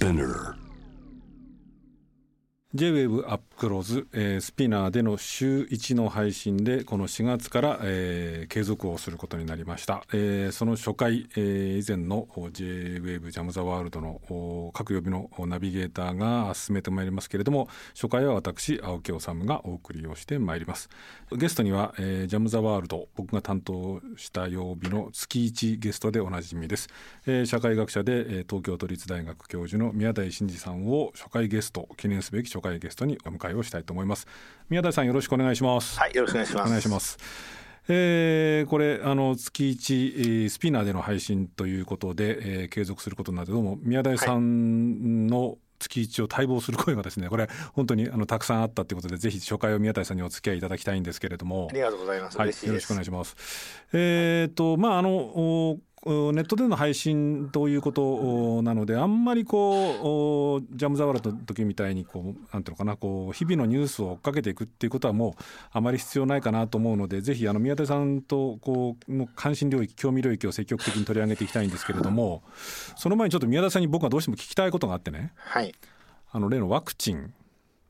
Spinner J-WAVE アップクローズ、えースピナーでの週1の配信でこの4月から、えー継続をすることになりました、えーその初回、えー以前の J-WAVE ジャム・ザ・ワールドの各曜日のナビゲーターが進めてまいりますけれども初回は私青木治がお送りをしてまいります。ゲストには、えージャム・ザ・ワールド僕が担当した曜日の月1ゲストでおなじみです、えー社会学者で、東京都立大学教授の宮台真司さんを初回ゲスト記念すべき初回ゲストにお迎えをしたいと思います宮台さんよろしくお願いしますはい、よろしくお願いします。お願いします。えーこれあの月1、えースピナーでの配信ということで、えー継続することになるけども宮台さんの月1を待望する声がですねこれ本当にあのたくさんあったということでぜひ初回を宮台さんにお付き合いいただきたいんですけれどもありがとうございます。はい。よろしくお願いします。えっ、とまああのネットでの配信ということおなのであんまりこうおジャム・ザ・ワールドの時みたいにこうなんていうのかなこう日々のニュースを追っかけていくっていうことはもうあまり必要ないかなと思うのでぜひあの宮田さんとこうの関心領域興味領域を積極的に取り上げていきたいんですけれどもその前にちょっと宮田さんに僕はどうしても聞きたいことがあってねはい。あの例のワクチン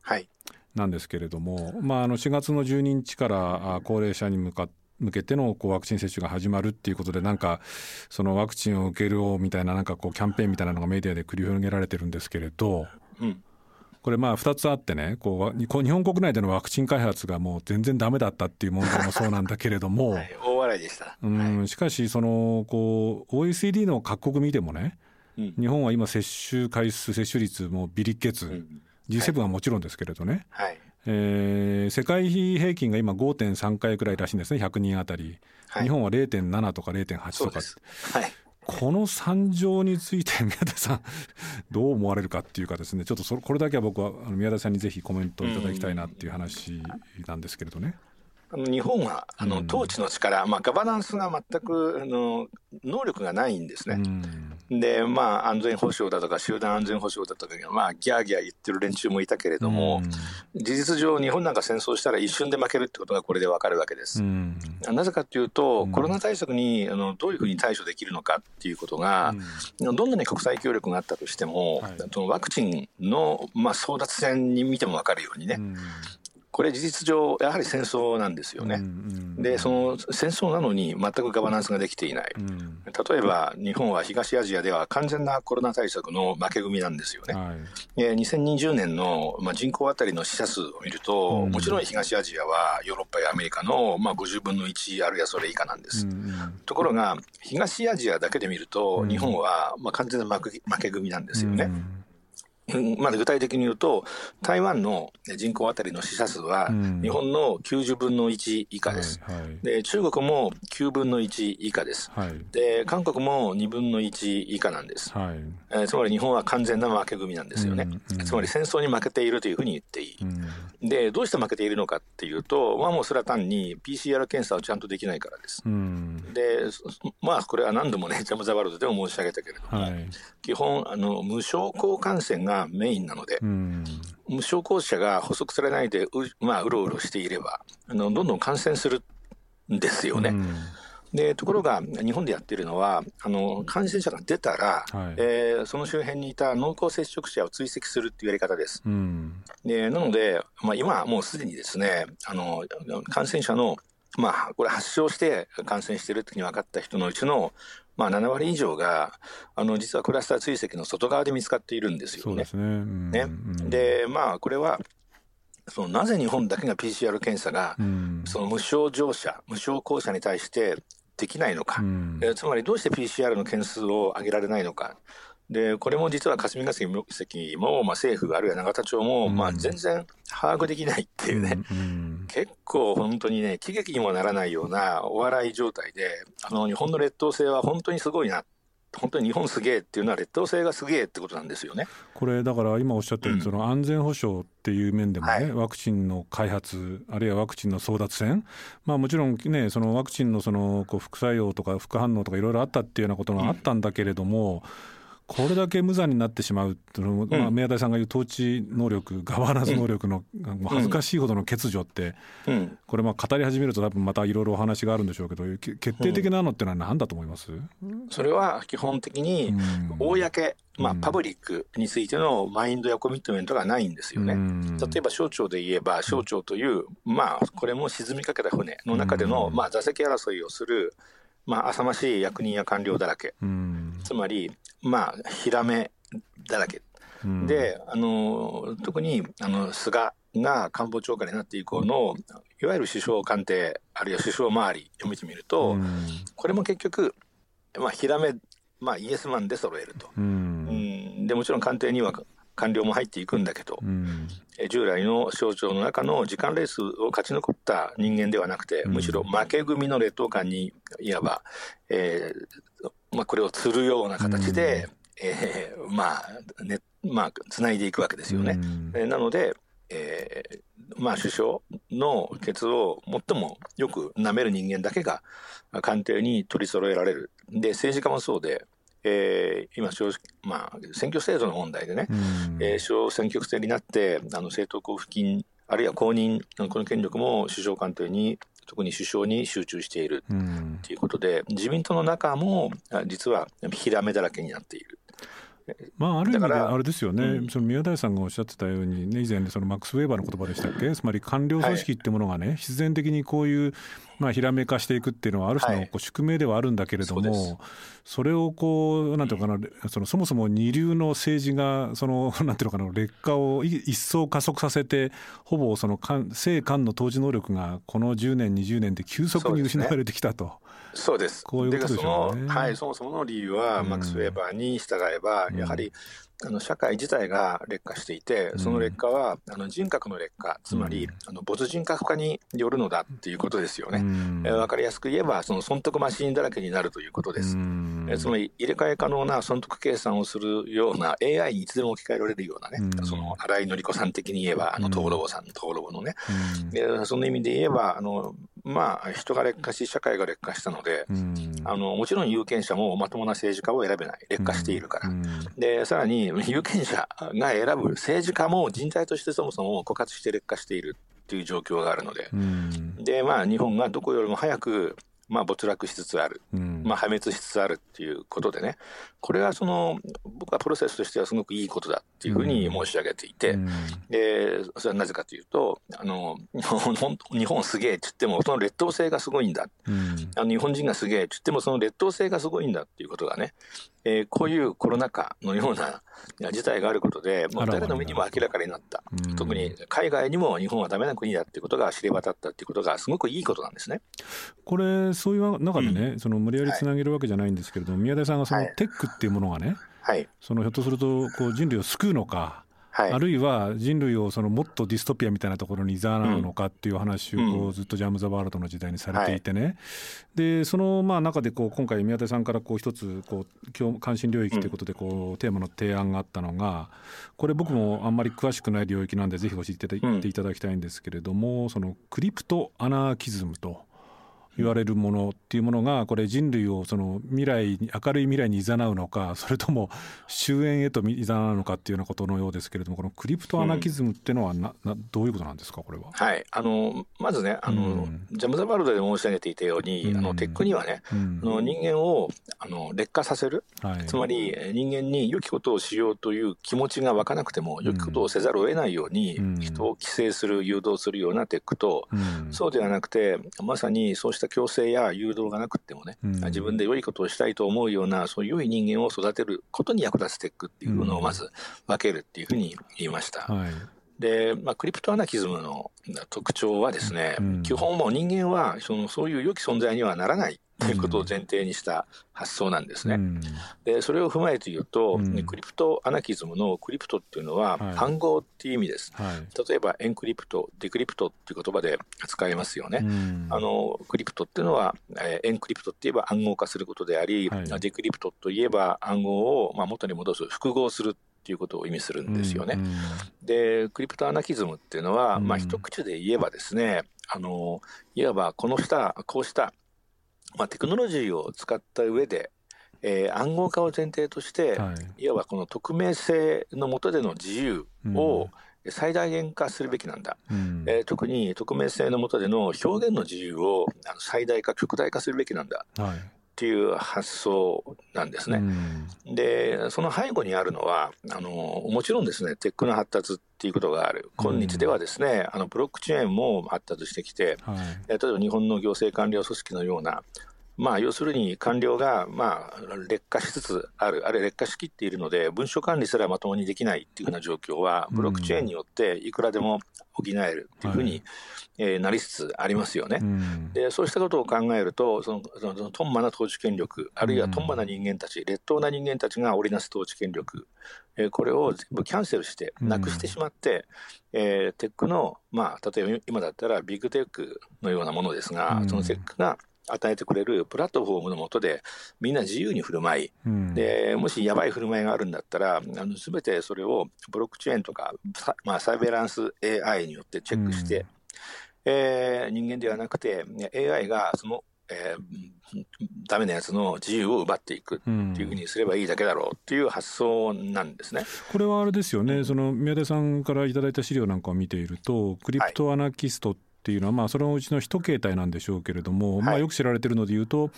はい。なんですけれども、まあ、あの4月の12日からあ高齢者に向か向けてのこうワクチン接種が始まるっていうことでなんかそのワクチンを受けるみたいななんかこうキャンペーンみたいなのがメディアで繰り広げられてるんですけれどうん。これまあ2つあってねこう日本国内でのワクチン開発がもう全然ダメだったっていう問題もそうなんだけれども、はい。大笑いでした。うんしかしそのこう OECD の各国見てもねうん。日本は今接種回数接種率もビリッケツ、うん G7 はもちろんですけれどね、はい。えー世界平均が今5.3回くらいらしいんですね100人あたり、はい日本は0.7とか0.8とか。はい。この惨状について宮田さん どう思われるかっていうかですねちょっとそこれだけは僕は宮田さんにぜひコメントいただきたいなっていう話なんですけれどね。あの日本はあのうん。統治の力、まあガバナンスが全くあの能力がないんですうね。ん。で、まあ安全保障だとか集団安全保障だとかまあギャーギャー言ってる連中もいたけれども、事実上日本なんか戦争したら一瞬で負けるってことがこれでわかるわけです。う。ん。なぜかというと、うん。コロナ対策にあのどういうふうに対処できるのかっていうことが、どんなに国際協力があったとしても、ワクチンの、まあ、争奪戦に見ても分かるようにね、うんこれ事実上やはり戦争なんですよね。うんでその戦争なのに全くガバナンスができていない。うん例えば日本は東アジアでは完全なコロナ対策の負け組なんですよね。はいえー2020年の、まあ、人口当たりの死者数を見ると、うんもちろん東アジアはヨーロッパやアメリカの、まあ、50分の1あるいはそれ以下なんです。うんところが東アジアだけで見ると、うん日本はまあ完全な負け組なんですよね。うんうんまあ、具体的に言うと台湾の人口当たりの死者数はうん日本の90分の1以下です。はいはいで中国も9分の1以下です。はいで韓国も2分の1以下なんです。はいえーつまり日本は完全な負け組なんですよね。うんうんつまり戦争に負けているというふうに言っていい。うんでどうして負けているのかっていうと、まあ、もうそれは単に PCR 検査をちゃんとできないからです。うんでそまあこれは何度もねジャム・ザ・ワールドでも申し上げたけれども、はい基本あの無症候感染がメインなので、うん。無症候者が捕捉されないでう,、まあ、うろうろしていればあのどんどん感染するんですよね。うん。でところが日本でやっているのはあの感染者が出たら、はい。えーその周辺にいた濃厚接触者を追跡するっていうやり方です。うん。でなので、まあ、今はもうすでにですねあの感染者の、まあ、これ発症して感染しているというふうに分かった人のうちの、まあ、7割以上があの実はクラスター追跡の外側で見つかっているんですよね。ですね。うん。ね。うん。でまあこれはそのなぜ日本だけが PCR 検査がうん。その無症状者無症候者に対してできないのか、うん。えーつまりどうして PCR の件数を上げられないのか。でこれも実は霞が関も、まあ、政府あるいは永田町も、うん。まあ、全然把握できないっていうね、うん結構本当にね喜劇にもならないようなお笑い状態であの日本の劣等生は本当にすごいな。本当に日本すげえっていうのは劣等生がすげえってことなんですよね。これだから今おっしゃったように、うん。その安全保障っていう面でもね、はい。ワクチンの開発あるいはワクチンの争奪戦、まあ、もちろんねそのワクチンのそのこう副作用とか副反応とかいろいろあったっていうようなことがあったんだけれども、これだけ無残になってしまうというのも、まあ、宮台さんが言う統治能力ガバナンス能力の、恥ずかしいほどの欠如って、これまあ語り始めると多分またいろいろお話があるんでしょうけど決定的なのってのは何だと思います、それは基本的に公、まあ、パブリックについてのマインドやコミットメントがないんですよね。例えば省庁で言えば省庁という、まあ、これも沈みかけた船の中での、まあ、座席争いをするまあ、浅ましい役人や官僚だらけ、つまり、まあ、ひらめだらけ、であの特にあの菅が官房長官になって以降のいわゆる首相官邸あるいは首相周りを見てみると、これも結局、まあ、ひらめ、まあ、イエスマンで揃えると、うん。でもちろん官邸には官僚も入っていくんだけど、うん、従来の省庁の中の時間レースを勝ち残った人間ではなくて、むしろ負け組の劣等感にいわば、えーまあ、これを釣るような形で、うん、えー、まあねまあ、つないでいくわけですよね。うん、なので、えーまあ、首相のケツを最もよく舐める人間だけが官邸に取り揃えられる。で政治家もそうでえー、今まあ、選挙制度の問題でね、うん、えー、小選挙区制になってあの政党交付金あるいは公認この権力も首相官邸に特に首相に集中しているということで、うん、自民党の中も実はひらめだらけになっている。まあ、ある意味であれですよね、うん、その宮台さんがおっしゃってたように、ね、以前、そのマックス・ウェーバーの言葉でしたっけ、つまり官僚組織ってものがね、はい、必然的にこういうまあ、ひらめかしていくっていうのはある種のこう宿命ではあるんだけれども、はい、それをこうなんていうかな、そのそもそも二流の政治がその なんていうのかな劣化を一層加速させてほぼその政官の当時能力がこの10年20年で急速に失われてきたと。そうです。こういうことでしょうね。はい、そもそもの理由は、マックス・ウェーバーに従えば、やはりあの社会自体が劣化していて、その劣化は、あの人格の劣化、つまり、あの没人格化によるのだっていうことですよね。えー、分かりやすく言えば、その損得マシンだらけになるということです。えー、つまり、入れ替え可能な損得計算をするような AI にいつでも置き換えられるようなね、その新井紀子さん的に言えば、あの、トーロボさん、トーロボのね、えー、その意味で言えば、あの、まあ、人が劣化し、社会が劣化したので、あのもちろん有権者もまともな政治家を選べない、劣化しているから。で、さらに有権者が選ぶ政治家も人材としてそもそも枯渇して劣化しているという状況があるので、で、まあ、日本がどこよりも早くまあ、没落しつつある、うん、まあ、破滅しつつあるっていうことでね、これはその僕はプロセスとしてはすごくいいことだっていうふうに申し上げていて、うん、でそれはなぜかというと、あの日本すげえって言っても、その劣等性がすごいんだ、うん、あの日本人がすげえって言っても、その劣等性がすごいんだっていうことがね、えー、こういうコロナ禍のような事態があることで、もう誰の目にも明らかになった、特に海外にも日本はだめな国だっていうことが知れ渡ったっていうことが、すごくいいことなんですね。これ、そういう中でね、うん、その無理やりつなげるわけじゃないんですけれども、はい、宮田さんがそのテックっていうものがね、はい、そのひょっとするとこう人類を救うのか、はい、あるいは人類をそのもっとディストピアみたいなところに誘うのかっていう話をこうずっとジャム・ザ・ワールドの時代にされていてね、はい、でそのまあ中でこう今回宮田さんからこう一つこう関心領域ということでこうテーマの提案があったのがこれ僕もあんまり詳しくない領域なんでぜひ教えていただきたいんですけれどもそのクリプトアナーキズムと。言われるものっていうものがこれ人類をその未来に明るい未来に誘うのかそれとも終焉へと誘うのかっていうようなことのようですけれどもこのクリプトアナキズムっていうのはな、などういうことなんですかこれは？はい。あのまずねあの、うん、ジャム・ザ・ワールドで申し上げていたように、うん、あのテックにはね、うん、あの人間をあの劣化させる、はい、つまり人間に良きことをしようという気持ちが湧かなくても良きことをせざるを得ないように、人を規制する誘導するようなテックと、そうではなくてまさにそうした強制や誘導がなくてもね、うん、自分で良いことをしたいと思うような、そういう良い人間を育てることに役立つテックっていうのをまず分けるっていうふうに言いました。はい、で、まあ、クリプトアナキズムの特徴はですね、うん、基本もう人間はそのそういう良き存在にはならないということを前提にした発想なんですね。うん、でそれを踏まえて言うと、うん、 crypto アナキズムの crypto っていうのは暗号っていう意味です。はい、例えば encrypt、decrypt っていう言葉で使えますよね。うん、あの crypto っていうのは、えー、 encrypt って言えば暗号化することであり、はい、 decrypt といえば暗号をまあ元に戻す復号するっていうことを意味するんですよね。うんうん、で crypto アナキズムっていうのは、まあ一口で言えばですねあのいわばこの下こうしたまあ、テクノロジーを使った上で、えー、暗号化を前提として、はい、いわばこの匿名性の下での自由を、最大限化するべきなんだ、うん、えー、特に匿名性の下での表現の自由を最大化極大化するべきなんだ、はい、っていう発想なんですね。うん、でその背後にあるのはあのもちろんですねテックの発達っていうことがある。今日ではですね、うん、あのブロックチェーンも発達してきて、はい、例えば日本の行政官僚組織のようなまあ、要するに官僚が、まあ、劣化しつつある、あるいは劣化しきっているので、文書管理すらまともにできないっていうふうな状況は、ブロックチェーンによっていくらでも補えるっていうふうに、はい、えー、なりつつありますよね。うん、でそうしたことを考えると、そのそのトンマな統治権力、あるいはトンマな人間たち、劣等な人間たちが織りなす統治権力、えー、これを全部キャンセルして、なくしてしまって、うん、えー、テックの、まあ、例えば今だったらビッグテックのようなものですが、うん、そのテックが与えてくれるプラットフォームの下でみんな自由に振る舞い、うん、でもしやばい振る舞いがあるんだったらあの全てそれをブロックチェーンとか、まあ、サイベランス AI によってチェックして、うん、えー、人間ではなくて AI がそのえー、ダメなやつの自由を奪っていくっていうふうにすればいいだけだろうっていう発想なんですね、これはあれですよね、その宮出さんからいただいた資料なんかを見ていると、クリプトアナキストっていうのは、まあ、そのうちの一形態なんでしょうけれども、はい、まあ、よく知られてるのでいうと、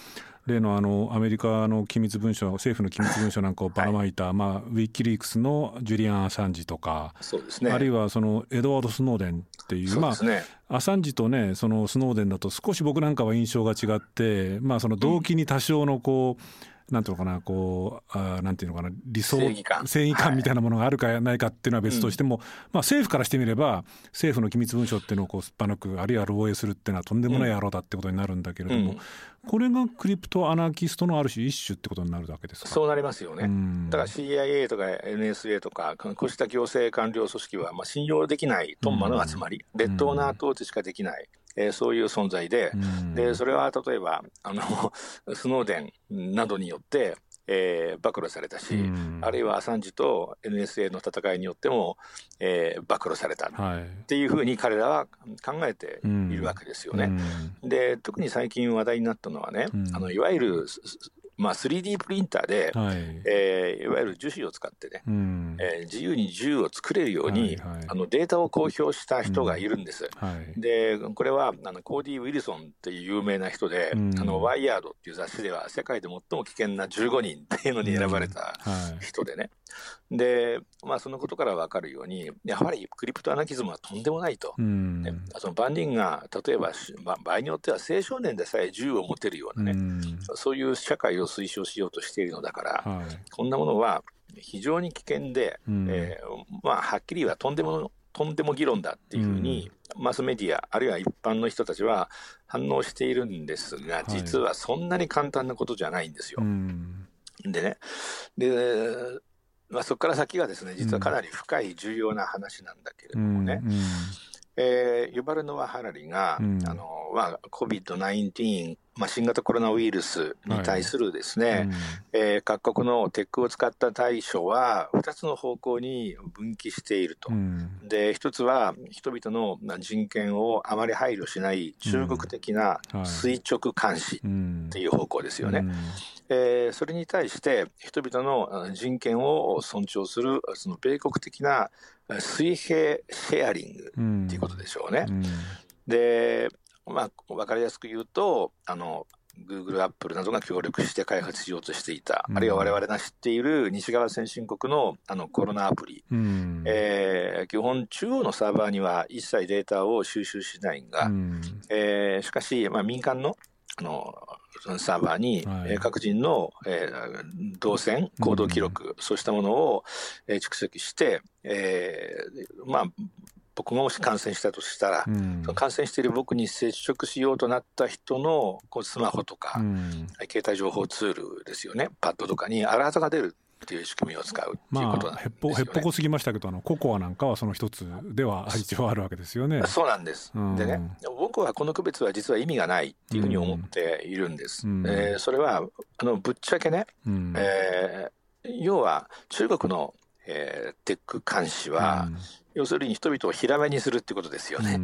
例のあのアメリカの機密文書、政府の機密文書なんかをばらまいた、はい、まあ、ウィキリークスのジュリアン・アサンジとか、そうですね、あるいはそのエドワード・スノーデンっていう、うね、まあ、アサンジとね、そのスノーデンだと少し僕なんかは印象が違って、まあ、その動機に多少のこう、うんなんていうのかなこうあなんていうのかな理想正義感。正義感みたいなものがあるかないかっていうのは別としても、はい、まあ、政府からしてみれば政府の機密文書っていうのをこうすっぱ抜くあるいは漏洩するっていうのはとんでもない野郎だってことになるんだけれども、うん、これがクリプトアナーキストのある種一種ってことになるわけですか？そうなりますよね、うん、だから CIA とか NSA とかこうした行政官僚組織はまあ信用できないトンマの集まり、劣等な統治しかできない。えー、そういう存在で、でそれは例えばあの スノーデンなどによってえー、暴露されたし、うん、あるいはアサンジと NSA の戦いによっても、えー、暴露された。っていうふうに彼らは考えているわけですよね。うん、で特に最近話題になったのはね、うん、あのいわゆるまあ、3D プリンターで、はい。えー、いわゆる樹脂を使ってね、うん、えー、自由に銃を作れるように、はいはい、あのデータを公表した人がいるんです。うん。はい、でこれはあのコーディ・ウィルソンっていう有名な人で、うん、あのワイヤードっていう雑誌では世界で最も危険な15人っていうのに選ばれた人でね、で、まあ、そのことから分かるように、やはりクリプトアナキズムはとんでもないと、うん、その万人が例えば、まあ、場合によっては青少年でさえ銃を持てるようなね、うん、そういう社会を推奨しようとしているのだから、はい、こんなものは非常に危険で、うん、えー、まあ、はっきりはとんでもとんでも議論だっていうふうに、マスメディア、あるいは一般の人たちは反応しているんですが、実はそんなに簡単なことじゃないんですよ。でね。でまあ、そこから先がですね実はかなり深い重要な話なんだけれどもね、うんうん、えー、ユバルノワ・ハラリが、うん、あのまあ、COVID-19、まあ、新型コロナウイルスに対するですね、はい。うん、えー、各国のテックを使った対処は2つの方向に分岐していると、うん、で1つは人々の人権をあまり配慮しない中国的な垂直監視っていう方向ですよね。うん。えー、それに対して人々の人権を尊重するその米国的な水平シェアリングっていうことでしょうね。うんうん、で、まあ、分かりやすく言うとあのグーグル、アップルなどが協力して開発しようとしていた、うん、あるいは我々が知っている西側先進国のあのコロナアプリ、うん、えー、基本、中央のサーバーには一切データを収集しないが、うん、えー、しかし、まあ、民間のあのサーバーに、はい、各人の、えー、動線、行動記録、うん、そうしたものを、えー、蓄積して、えー、まあ、僕ももし感染したとしたら、うん、感染している僕に接触しようとなった人のこうスマホとか、うん、携帯情報ツールですよね、パッドとかにアラートが出るっていう仕組みを使うっていうことなんですよ、ね、まあ、へっぽこすぎましたけどあのココアなんかはその一つでは一応あるわけですよね。そうなんです、うん、でね僕はこの区別は実は意味がないっていうふうに思っているんです。うん、えー、それはあのぶっちゃけね、うん、えー、要は中国の、えー、テック監視は、うん、要するに人々をひらめにするってことですよね。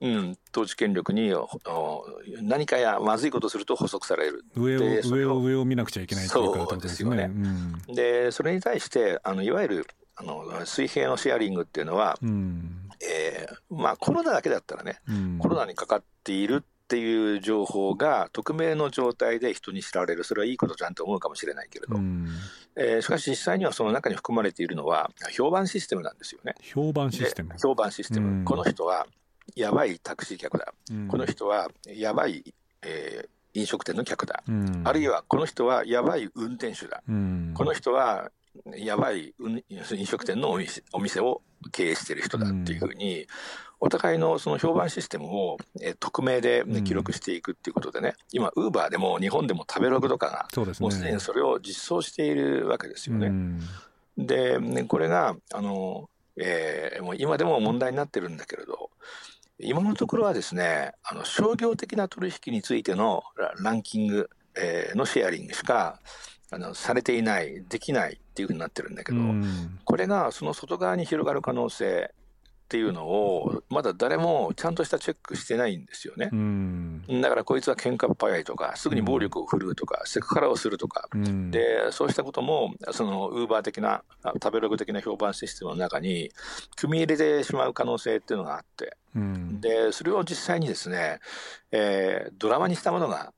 うん、統治権力にお何かやまずいことをすると補足される。上を上を上を見なくちゃいけないっていうかそうですよね。うん。でそれに対してあのいわゆるあの水平のシェアリングっていうのは、うん。えーまあ、コロナだけだったらねうん。コロナにかかっているっていう情報が匿名の状態で人に知られる。それはいいことじゃんと思うかもしれないけれど、うんえーしかし実際にはその中に含まれているのは評判システムなんですよね。評判システム。で評判システム、うん。この人はやばいタクシー客だ、うん。この人はやばい、えー飲食店の客だ、うん。あるいはこの人はやばい運転手だ、うん。この人はやばい運飲食店のお店お店を経営している人だっていうふうに、お互いのその評判システムを、えー匿名で、ねうん。記録していくっていうことでね、今、ウーバーでも日本でも食べログとかが、もうすでにそれを実装しているわけですよね。うん。で、ねこれが、あの、えーもう今でも問題になってるんだけれど、今のところはですね、あの商業的な取引についてのラランキング、えーのシェアリングしかあのされていない、できないっていうふうになってるんだけど、うん。これがその外側に広がる可能性っていうのを、まだ誰もちゃんとしたチェックしてないんですよね。う。ん。だからこいつは喧嘩っ早いとか、すぐに暴力を振るうとか、セクハラをするとか、うん。でそうしたこともそのウーバー的なあ食べログ的な評判システムの中に組み入れてしまう可能性っていうのがあって。うん。でそれを実際にですね、えードラマにしたものが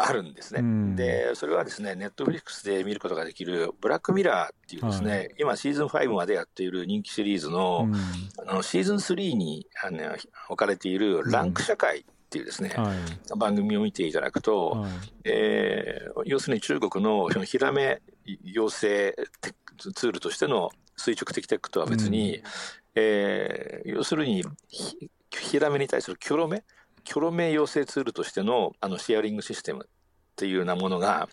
あるんですね。うん。でそれはですねネットフリックスで見ることができる「ブラックミラー」っていうですね、は今シーズン5までやっている人気シリーズの,、うん。あのシーズン3にあの置かれている「ランク社会」っていうですね、はい。番組を見ていただくと、はい。えー要するに中国のそのヒラメ養成ツールとしての垂直的テックとは別に、えー要するにひヒラメに対するキョロメキョロメ養成ツールとしてのあのシェアリングシステムっていうようなものが、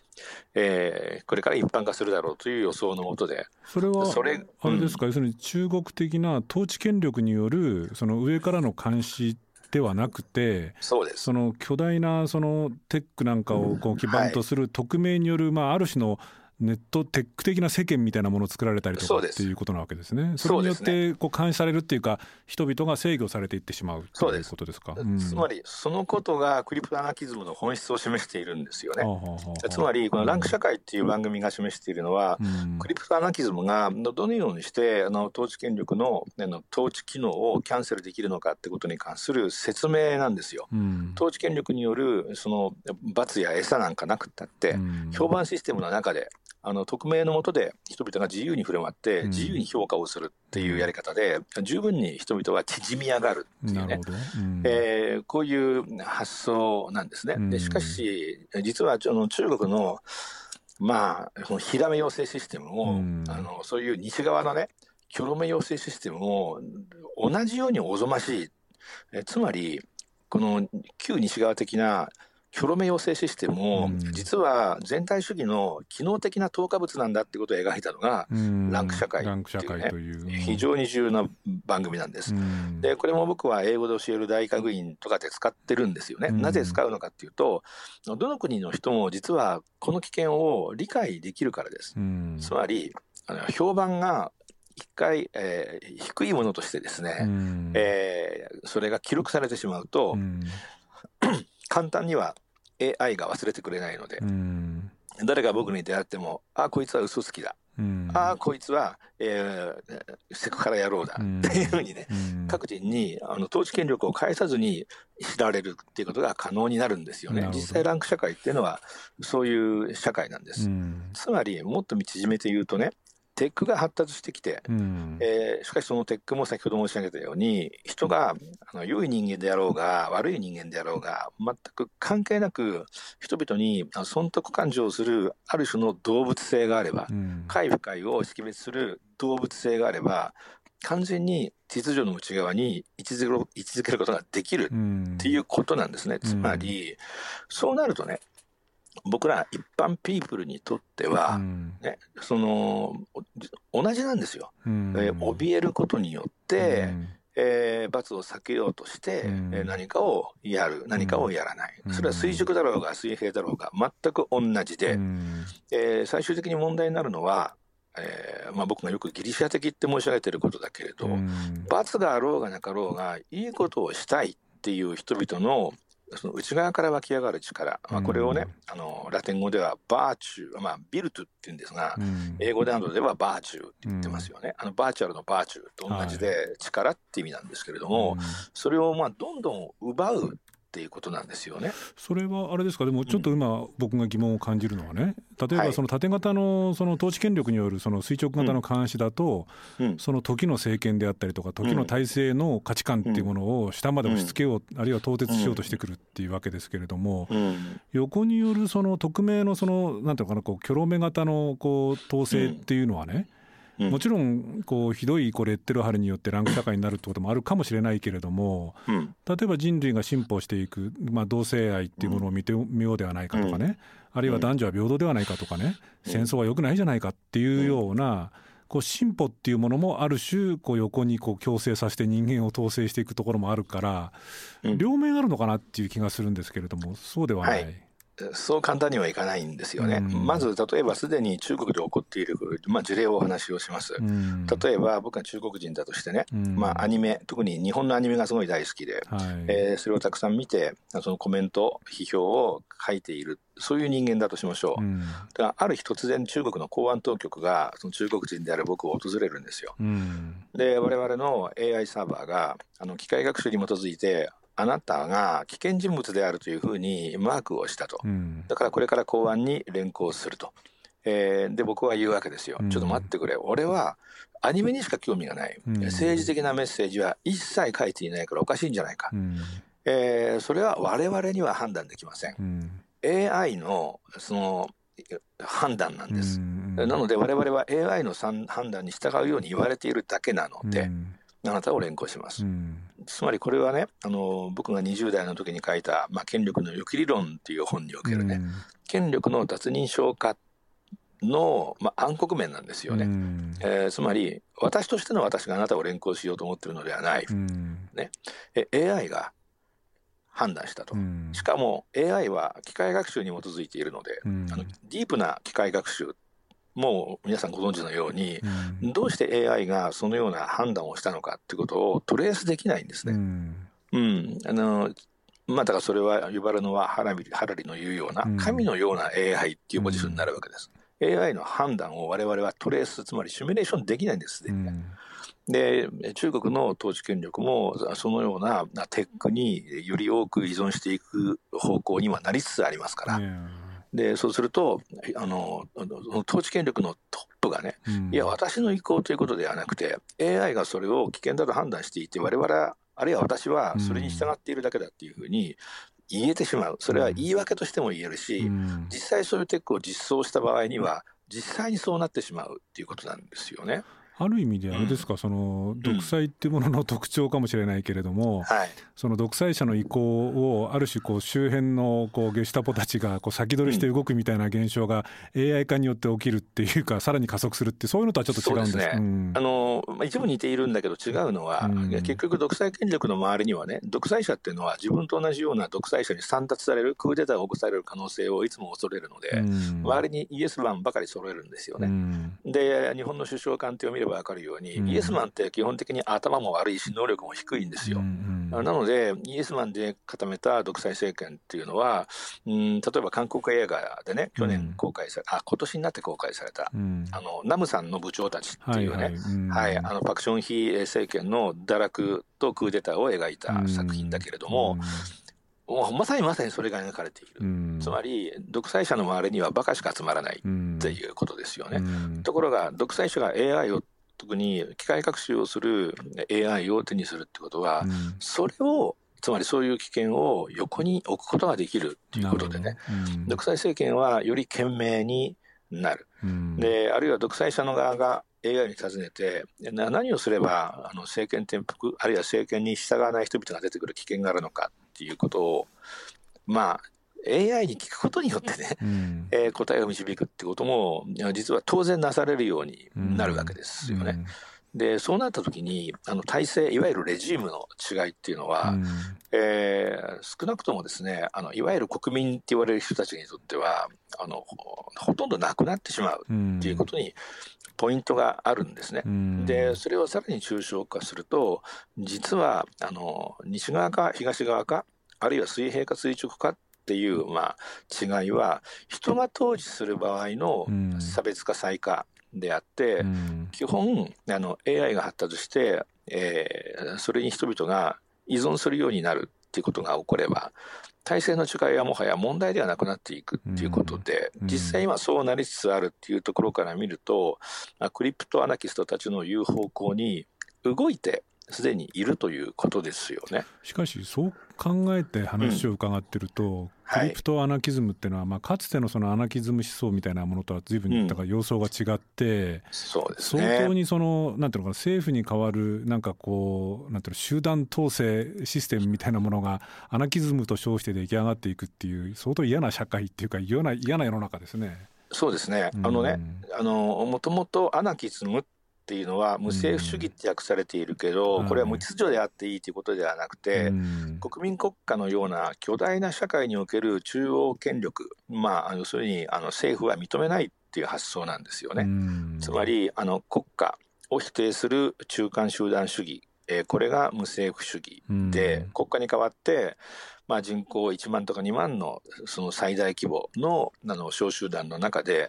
えーこれから一般化するだろうという予想のもとで、それはそれあれですか、要するに中国的な統治権力によるその上からの監視ではなくてそうです。その巨大なそのテックなんかをこう基盤とする匿名による、まあ、ある種のネットテック的な世間みたいなものを作られたりとかっていうことなわけですね。それによってこう監視されるっていうか人々が制御されていってしまうということですか？つまりそのことがクリプトアナキズムの本質を示しているんですよね。りつまりこの「ランク社会」っていう番組が示しているのは、うん。クリプトアナキズムがどのようにしてあの統治権力のあの統治機能をキャンセルできるのかってことに関する説明なんですよ。うん。統治権力によるその罰や餌なんかなくったって、うん。評判システムの中であの匿名のもとで人々が自由に振る舞ってうん。自由に評価をするっていうやり方で十分に人々は縮み上がるっていうね。うん。えーこういう発想なんですね。うん。でしかし実はあの中国のまあこのヒラメ養成システムも、うん。あのそういう西側のねキョロメ養成システムも同じようにおぞましい。えつまりこの旧西側的なキョロメ養成システムも、うん実は全体主義の機能的な投下物なんだってことを描いたのがうんランク社会という。非常に重要な番組なんです。うんでこれも僕は英語で教える大学院とかで使ってるんですよね。うんなぜ使うのかっていうとどの国の人も実はこの危険を理解できるからです。うんつまりあの評判が一回、えー低いものとしてですね、うんえーそれが記録されてしまうと、うん簡単には AI が忘れてくれないので、うん。誰が僕に出会ってもあこいつは嘘つきだ、うん。あこいつは、えーセクハラ野郎だ、うん。っていうふうにねうん。各人にあの統治権力を介さずに知られるっていうことが可能になるんですよね。実際ランク社会っていうのはそういう社会なんです、うん。つまりもっと縮めて言うとねテックが発達してきて、うん。えーしかしそのテックも先ほど申し上げたように人があの良い人間であろうが悪い人間であろうが全く関係なく人々に損得感情をするある種の動物性があればうん。快不快を識別する動物性があれば完全に秩序の内側に位置づける位置づけることができるうんっていうことなんですね。つまり、そうなるとね僕ら一般ピープルにとっては、うん。ね、そのお同じなんですよ。うん。えー怯えることによって、うん。えー罰を避けようとして、うん。えー何かをやる何かをやらない、うん。それは垂直だろうが水平だろうが全く同じで、うん。えー最終的に問題になるのは、えーまあ、僕がよくギリシャ的って申し上げてることだけれど、うん。罰があろうがなかろうがいいことをしたいっっていう人々のその内側から湧き上がる力、まあ、これをね、うん、あのラテン語ではバーチュー、まあ、ビルトって言うんですが、うん、英語でなどではバーチューって言ってますよね、うん、あのバーチャルのバーチューと同じで力って意味なんですけれども、はい、それをまあどんどん奪うっていうことなんですよね。それはあれですか？でもちょっと今僕が疑問を感じるのはね例えばその縦型のその統治権力によるその垂直型の監視だと、その時の政権であったりとか時の体制の価値観っていうものを下まで押し付けよう、あるいは凍結しようとしてくるっていうわけですけれども、横によるその匿名のそのなんていうのかなこうキョ型のこう統制っていうのはね、もちろんこうひどいこうレッテル貼りによってランク社会になるってこともあるかもしれないけれども、うん、例えば人類が進歩していく、まあ、同性愛っていうものを見てみようではないかとかね、あるいは男女は平等ではないかとかね、戦争は良くないじゃないかっていうような、こう進歩っていうものもある種こう横にこう強制させて人間を統制していくところもあるから、両面あるのかなっていう気がするんですけれどもそうではない。はいそう簡単にはいかないんですよね。うん、まず例えばすでに中国で起こっている、まあ、事例をお話をします。うん、例えば僕が中国人だとしてね、うん、まあ、アニメ特に日本のアニメがすごい大好きで、はい、えー、それをたくさん見てそのコメント批評を書いているそういう人間だとしましょう。だからある日突然中国の公安当局がその中国人である僕を訪れるんですよ。で我々の AI サーバーがあの機械学習に基づいてあなたが危険人物であるというふうにマークをしたと、うん、だからこれから公安に連行すると、えー、で僕は言うわけですよ、うん、ちょっと待ってくれ。俺はアニメにしか興味がない、うん、政治的なメッセージは一切書いていないからおかしいんじゃないか、うん、えー、それは我々には判断できません、うん、AI のその判断なんです、なので我々は AI の判断に従うように言われているだけなので、あなたを連行します、うん、つまりこれはねあの僕が20代の時に書いた「まあ、権力の予期理論」っていう本におけるね、うん、権力の脱認証化の、まあ、暗黒面なんですよね、うん、えー、つまり私としての私があなたを連行しようと思ってるのではない、ね、え AI が判断したと、しかも AI は機械学習に基づいているので、あのディープな機械学習もう皆さんご存知のように、うん、どうして AI がそのような判断をしたのかっていうことをトレースできないんですね。うん、うん、あのまあ、だからそれは呼ばれるのはハラリハラリの言うような神のような AI っていうポジションになるわけです。うん、AI の判断を我々はトレースつまりシミュレーションできないんですで中国の統治権力もそのようなテックにより多く依存していく方向にはなりつつありますから。でそうするとあの統治権力のトップがね、うん、いや私の意向ということではなくて AI がそれを危険だと判断していて我々あるいは私はそれに従っているだけだっていうふうに言えてしまう。それは言い訳としても言えるし、うん、実際そういうテックを実装した場合には実際にそうなってしまうっていうことなんですよね。ある意味であれですか、うん、その独裁っていうものの特徴かもしれないけれども、うんはい、その独裁者の意向をある種こう周辺のこうゲシュタポたちがこう先取りして動くみたいな現象が AI 化によって起きるっていうかさらに加速するってそういうのとはちょっと違うんです。ね、うん、あの一部似ているんだけど違うのは、結局独裁権力の周りにはね独裁者っていうのは自分と同じような独裁者に散達されるクーデターを起こされる可能性をいつも恐れるので、周りにイエスマンばかり揃えるんですよね。で日本の首相官邸を見れば分かるように、イエスマンって基本的に頭も悪いし能力も低いんですよ。なのでイエスマンで固めた独裁政権っていうのは、うん、例えば韓国映画でね去年公開され、うん、あ今年になって公開された、うん、あのナムさんの部長たちっていうね、はい、はいはい、あのパク・チョンヒ政権の堕落とクーデターを描いた作品だけれども、まさにまさにそれが描かれている、うん、つまり独裁者の周りにはバカしか集まらないっていうことですよね。うん、ところが独裁者が AI を特に機械学習をする AI を手にするってことは、うん、それをつまりそういう危険を横に置くことができるということでね、うん、独裁政権はより賢明になる、うん、であるいは独裁者の側が AI に尋ねて何をすればあの政権転覆あるいは政権に従わない人々が出てくる危険があるのかっていうことをまあ AI に聞くことによってね、うん、えー、答えを導くってことも実は当然なされるようになるわけですよね。うん。でそうなった時にあの体制いわゆるレジームの違いっていうのは、うん、えー、少なくともですねあのいわゆる国民って言われる人たちにとってはあのほとんどなくなってしまうっていうことにポイントがあるんですね。でそれをさらに抽象化すると実はあの西側か東側かあるいは水平か垂直かっていう、まあ、違いは人が統治する場合の差別化再化であって、基本あの AI が発達して、えー、それに人々が依存するようになるっていうことが起これば体制の違いはもはや問題ではなくなっていくっていうことで、実際今そうなりつつあるっていうところから見ると、クリプトアナキストたちの言う方向に動いてすでにいるということですよね。しかしそう考えて話を伺ってると、うんクリプトアナキズムっていうのは、まあ、かつてのそのアナキズム思想みたいなものとは随分だから様相が違って、そうです相当にそのなんていうのかな政府に代わるなんかこうなんていうの集団統制システムみたいなものがアナキズムと称して出来上がっていくっていう相当嫌な社会っていうか嫌な嫌な世の中ですね。そうですね。あのね、あのもともとアナキズムっっていうのは無政府主義って訳されているけど、これは無秩序であっていいということではなくて、国民国家のような巨大な社会における中央権力まあ要するにあの政府は認めないっていう発想なんですよね。つまりあの国家を否定する中間集団主義。えー、これが無政府主義で、国家に代わって、まあ、人口1万とか2万のその最大規模のあの小集団の中で、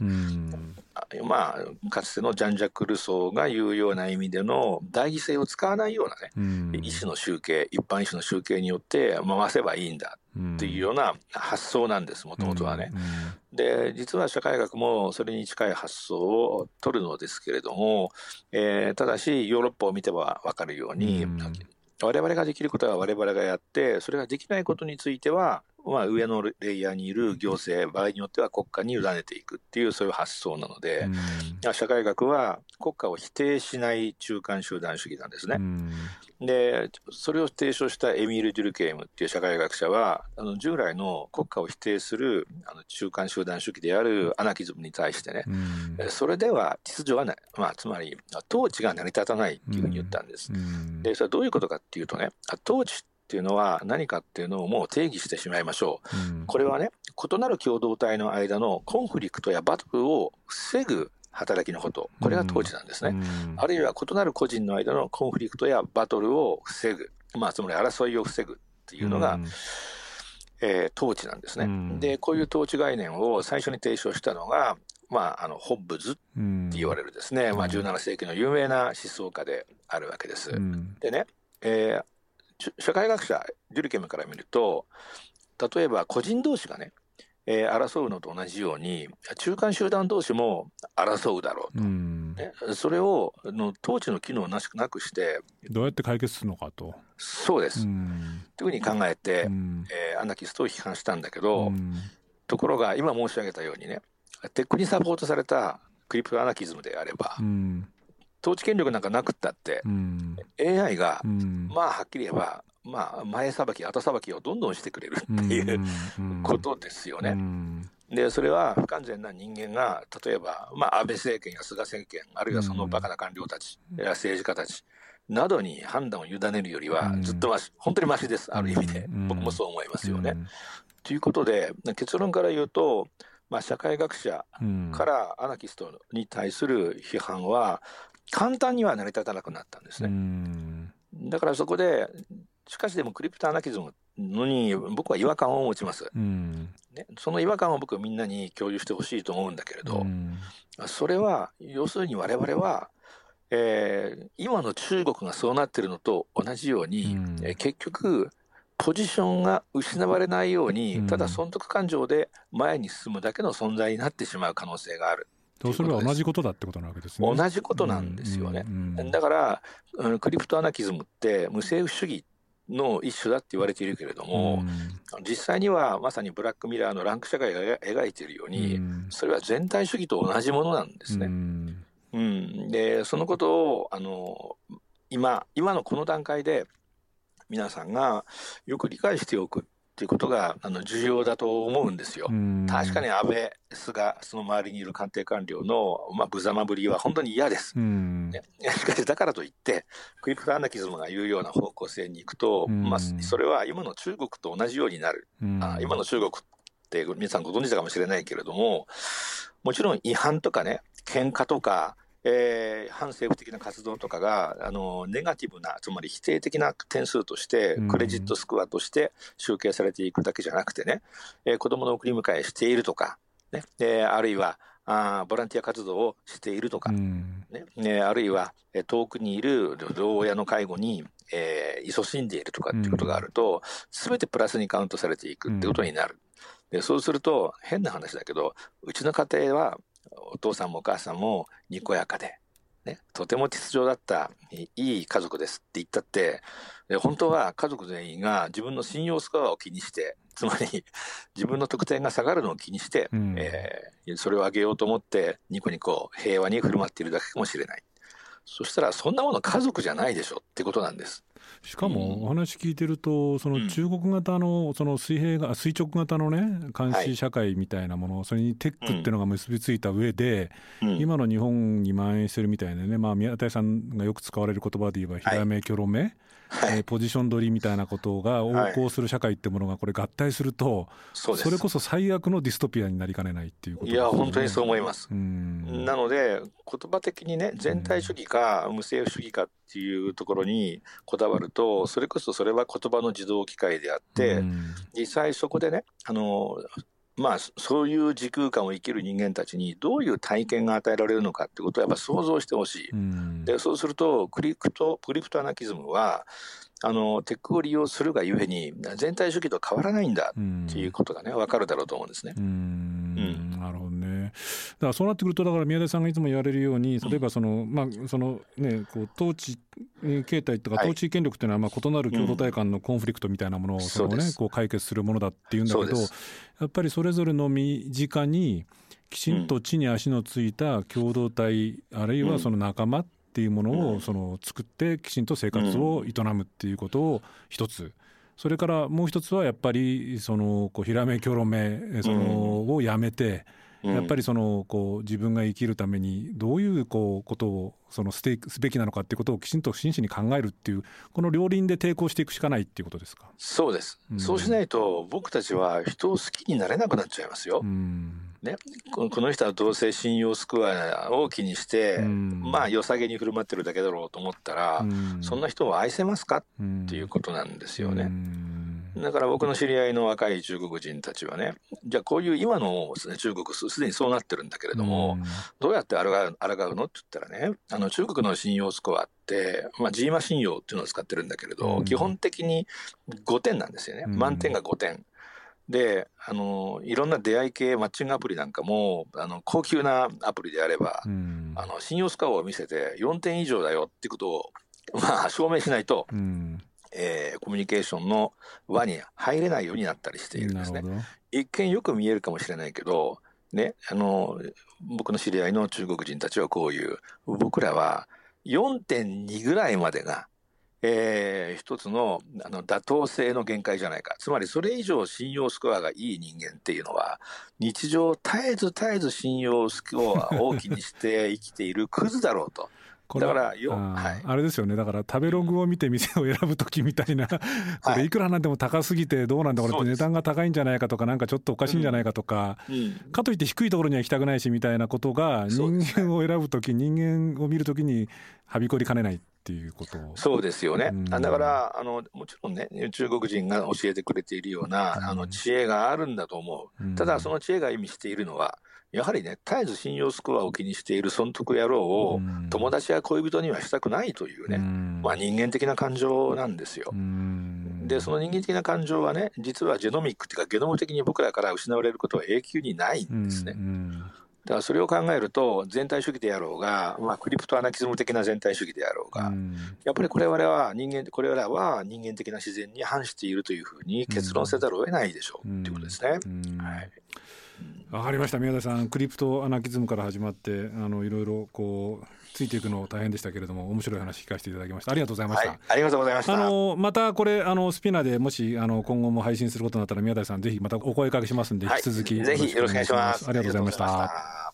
まあ、かつてのジャン・ジャック・ルソーが言うような意味での代議制を使わないようなね、医師の集計一般医師の集計によって回せばいいんだっていうような発想なんですもともとはね。で実は社会学もそれに近い発想を取るのですけれども、えー、ただしヨーロッパを見ては分かるように、我々ができることは我々がやってそれができないことについてはまあ、上のレイヤーにいる行政場合によっては国家に委ねていくっていうそういう発想なので、うん、社会学は国家を否定しない中間集団主義なんですね。うん、でそれを提唱したエミール・デュルケームっていう社会学者はあの従来の国家を否定するあの中間集団主義であるアナキズムに対してね、うん、それでは秩序がない、まあ、つまり統治が成り立たないっていうふうに言ったんです。でそれはどういうことかっていうとね統治っていうのは何かっていうのをもう定義してしまいましょう。うん、これはね、異なる共同体の間のコンフリクトやバトルを防ぐ働きのこと、これが統治なんですね。うん、あるいは異なる個人の間のコンフリクトやバトルを防ぐ、まあ、つまり争いを防ぐっていうのが、うん、えー、統治なんですね、うん、で、こういう統治概念を最初に提唱したのが、まあ、あのホッブズって言われるですね、まあ、17世紀の有名な思想家であるわけです。でね、えー、社会学者デュルケムから見ると例えば個人同士がね、えー、争うのと同じように中間集団同士も争うだろうと、ね、それをの統治の機能をなしなくしてどうやって解決するのかと。そうです。というふうに考えて、えー、アナキストを批判したんだけどところが今申し上げたようにねテックにサポートされたクリプトアナキズムであれば、統治権力なんかなくったって、うん、AI が、うん、まあはっきり言えば、まあ、前さばき後さばきをどんどんしてくれるっていうことですよね。でそれは不完全な人間が例えば、まあ、安倍政権や菅政権あるいはそのバカな官僚たち、や政治家たちなどに判断を委ねるよりはずっとまし、本当にましです。ある意味で、僕もそう思いますよね。ということで結論から言うとまあ、社会学者からアナキストに対する批判は簡単には成り立たなくなったんですね。だからそこでしかしでもクリプトアナキズムのに僕は違和感を持ちます、ね、その違和感を僕はみんなに共有してほしいと思うんだけれど、それは要するに我々は、えー、今の中国がそうなってるのと同じように、えー、結局ポジションが失われないように、ただ損得感情で前に進むだけの存在になってしまう可能性がある。それは同じことだってことなわけですね。同じことなんですよね。だから、クリプトアナキズムって無政府主義の一種だって言われているけれども、実際にはまさにブラックミラーのランク社会が描いているように、それは全体主義と同じものなんですね。うん、でそのことをあの今今のこの段階で皆さんがよく理解しておく。っていうことがあの重要だと思うんですよ。確かに安倍、菅、その周りにいる官邸官僚の、まあ、無様ぶりは本当に嫌です。ね、しかし、だからといって、クリプトアナキズムが言うような方向性に行くと、まあ、それは今の中国と同じようになる。あ今の中国って皆さんご存知だかもしれないけれども、もちろん違反とかね、喧嘩とか、えー、反政府的な活動とかがあのネガティブなつまり否定的な点数としてクレジットスコアとして集計されていくだけじゃなくてね、えー、子どもの送り迎えしているとか、ねえー、あるいはあボランティア活動をしているとか、ねね、あるいは遠くにいる老親の介護に、えー、勤しんでいるとかっていうことがあると、す、べ、てプラスにカウントされていくってことになる。でそうすると変な話だけどうちの家庭はお父さんもお母さんもにこやかで、ね、とても秩序だったいい家族ですって言ったって本当は家族全員が自分の信用スコアを気にしてつまり自分の得点が下がるのを気にして、うん、えー、それを上げようと思ってニコニコ平和に振る舞っているだけかもしれないそしたらそんなもの家族じゃないでしょってことなんです。しかもお話聞いてると、その中国型のその水平が垂直型のね監視社会みたいなもの、それにテックっていうのが結びついた上で、今の日本に蔓延してるみたいなね、まあ、宮田さんがよく使われる言葉で言えば、ひらめきょろめ、はい、えー、ポジション取りみたいなことが横行する社会ってものがこれ合体すると、それこそ最悪のディストピアになりかねないっていうこと、ね、いや本当にそう思います。なので言葉的にね全体主義か無政府主義かっていうところにこだわるとそれこそそれは言葉の自動機械であって、実際そこでねあのまあ、そういう時空間を生きる人間たちにどういう体験が与えられるのかってことをやっぱ想像してほしい、うん、でそうするとクリプトクリプトアナキズムはあのテックを利用するがゆえに全体主義と変わらないんだっていうことがね分かるだろうと思うんですね。うん、うん。なるほどねだからそうなってくるとだから宮田さんがいつも言われるように例えばその、まあそのね、こう統治形態とか統治権力っていうのはまあ異なる共同体間のコンフリクトみたいなものをその、ね、こう解決するものだっていうんだけどやっぱりそれぞれの身近にきちんと地に足のついた共同体、あるいはその仲間っていうものをその作ってきちんと生活を営むっていうことを一つ。それからもう一つはやっぱりそのこうひらめきょろめそのをやめて、やっぱりそのこう自分が生きるためにどういうこうことをそのすすべきなのかっていうことをきちんと真摯に考えるっていうこの両輪で抵抗していくしかないっていうことですか？そうです、うん、そうしないと僕たちは人を好きになれなくなっちゃいますよ。うん。ね、この人はどうせ信用スコアを気にして、うん、まあ良さげに振る舞ってるだけだろうと思ったら、うん、そんな人を愛せますか？っていうことなんですよね。うんだから僕の知り合いの若い中国人たちはね、じゃあこういう今の、ね、中国すでにそうなってるんだけれども、どうやって抗う抗うのって言ったらね、あの中国の信用スコアって、まあ、ジーマ信用っていうのを使ってるんだけれど、基本的に5点なんですよね。満点が5点。であのいろんな出会い系マッチングアプリなんかもあの高級なアプリであれば、うん、あの信用スコアを見せて4点以上だよっていうことを、まあ、証明しないと、うん、えー、コミュニケーションの輪に入れないようになったりしているんですね。一見よく見えるかもしれないけど、ね、あの僕の知り合いの中国人たちはこういう僕らは4.2ぐらいまでが、えー、一つのあの妥当性の限界じゃないかつまりそれ以上信用スコアがいい人間っていうのは日常絶えず絶えず信用スコアを気にして生きているクズだろうと。これだからよ、はい、あれですよね。だから食べログを見て店を選ぶ時みたいな。これい。くらなんでも高すぎてどうなんだこれって値段が高いんじゃないかとかなんかちょっとおかしいんじゃないかとか、うん、かといって低いところには行きたくないしみたいなことが人間を選ぶ時人間を見る時にはびこりかねないっていうこと。そうですよね、うん、だからあのもちろんね中国人が教えてくれているような、あの知恵があるんだと思う、ただその知恵が意味しているのはやはりね、絶えず信用スコアを気にしている損得野郎を友達や恋人にはしたくないというね、まあ、人間的な感情なんですよ。で、その人間的な感情はね、実はジェノミックっていうか、ゲノム的に僕らから失われることは永久にないんですね。だからそれを考えると全体主義であろうが、まあ、クリプトアナキズム的な全体主義であろうが、やっぱりこれ我々は人間これらは人間的な自然に反しているというふうに結論せざるを得ないでしょう、っていうことですね。はいわかりました。宮田さんクリプトアナキズムから始まってあのいろいろこうついていくの大変でしたけれども面白い話聞かせていただきました。ありがとうございました、はい、ありがとうございました。あのまたこれあのスピナーでもしあの今後も配信することになったら宮田さんぜひまたお声かけしますんで、引き続きぜひよろしくお願いします。ありがとうございました。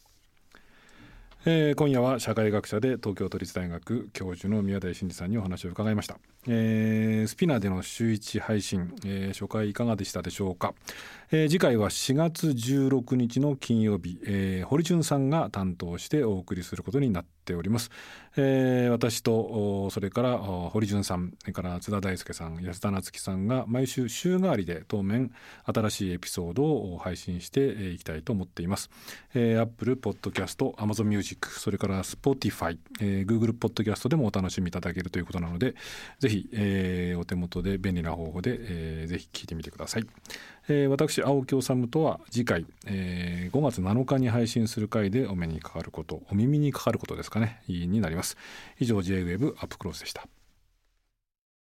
えー、今夜は社会学者で東京都立大学教授の宮台真司さんにお話を伺いました、えー、スピナーでの週一配信、えー、初回いかがでしたでしょうか、えー、次回は4月16日の金曜日、えー、堀潤さんが担当してお送りすることになっております、えー、私とそれから堀潤さんそれから津田大輔さん安田夏樹さんが毎週週替わりで当面新しいエピソードを配信していきたいと思っています、えー、Apple Podcast Amazon Music それから Spotify、えー、Google ポッドキャストでもお楽しみいただけるということなのでぜひ、えー、お手元で便利な方法で、えー、ぜひ聞いてみてください、えー、私青木治とは次回、えー、5月7日に配信する回でお目にかかることお耳にかかることですかね。になります。以上 JWEB アップクロスでした。